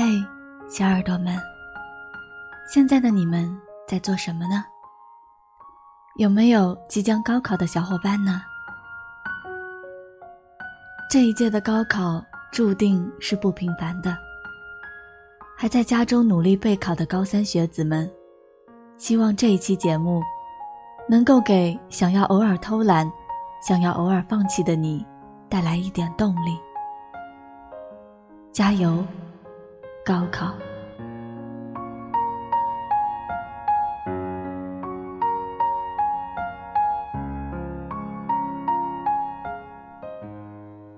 嘿，小耳朵们，现在的你们在做什么呢？有没有即将高考的小伙伴呢？这一届的高考注定是不平凡的。还在家中努力备考的高三学子们，希望这一期节目能够给想要偶尔偷懒、想要偶尔放弃的你带来一点动力。加油！高考，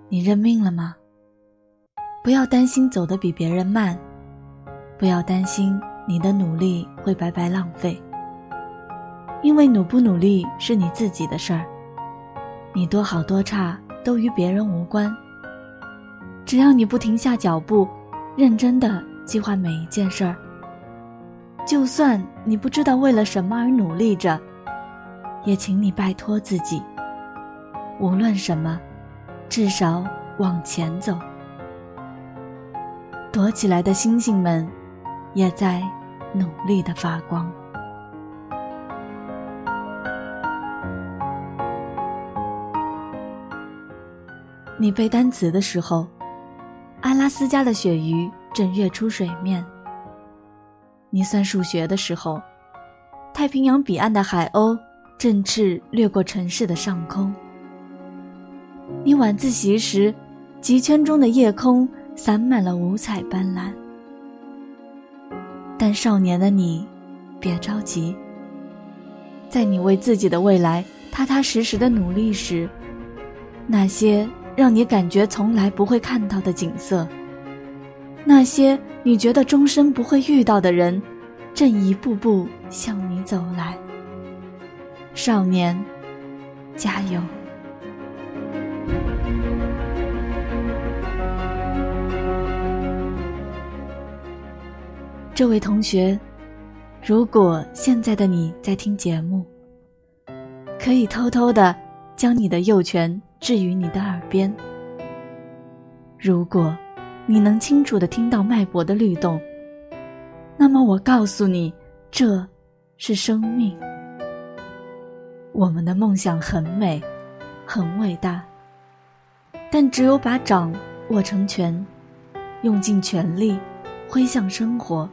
你认命了吗？不要担心走得比别人慢，不要担心你的努力会白白浪费。因为努不努力是你自己的事儿，你多好多差都与别人无关。只要你不停下脚步。认真的计划每一件事儿，就算你不知道为了什么而努力着，也请你拜托自己，无论什么，至少往前走。躲起来的星星们，也在努力的发光。你背单词的时候。阿拉斯加的鳕鱼正跃出水面。你算数学的时候，太平洋彼岸的海鸥振翅掠过城市的上空。你晚自习时，极圈中的夜空洒满了五彩斑斓。但少年的你，别着急。在你为自己的未来踏踏实实的努力时，那些。让你感觉从来不会看到的景色，那些你觉得终身不会遇到的人，正一步步向你走来。少年，加油！这位同学，如果现在的你在听节目，可以偷偷的将你的右拳。置于你的耳边。如果你能清楚的听到脉搏的律动，那么我告诉你，这是生命。我们的梦想很美，很伟大，但只有把掌握成拳，用尽全力挥向生活，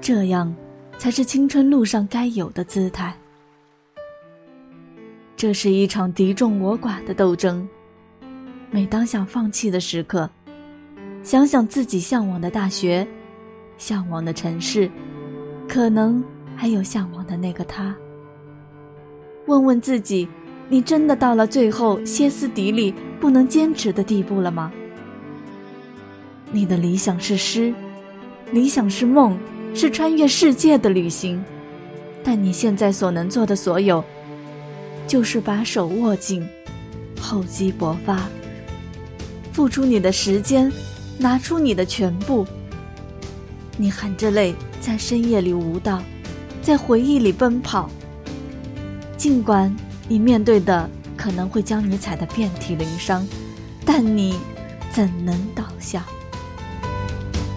这样才是青春路上该有的姿态。这是一场敌众我寡的斗争。每当想放弃的时刻，想想自己向往的大学，向往的城市，可能还有向往的那个他。问问自己：你真的到了最后歇斯底里、不能坚持的地步了吗？你的理想是诗，理想是梦，是穿越世界的旅行，但你现在所能做的所有。就是把手握紧，厚积薄发，付出你的时间，拿出你的全部。你含着泪在深夜里舞蹈，在回忆里奔跑。尽管你面对的可能会将你踩得遍体鳞伤，但你怎能倒下？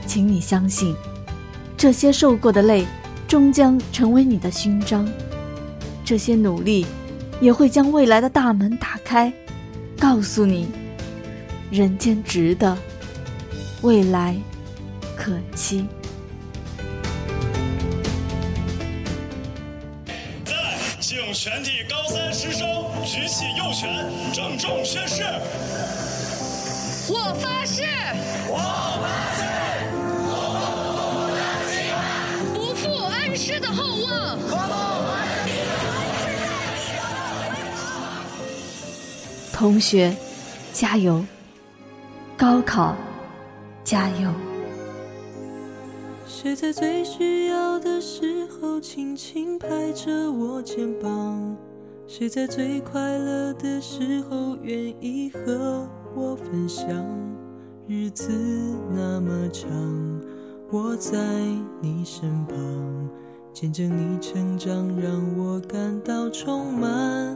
请你相信，这些受过的累，终将成为你的勋章。这些努力。也会将未来的大门打开，告诉你，人间值得，未来可期。在，请全体高三师生举起右拳，郑重宣誓。我发誓。我同学，加油！高考，加油！谁在最需要的时候轻轻拍着我肩膀？谁在最快乐的时候愿意和我分享？日子那么长，我在你身旁，见证你成长，让我感到充满。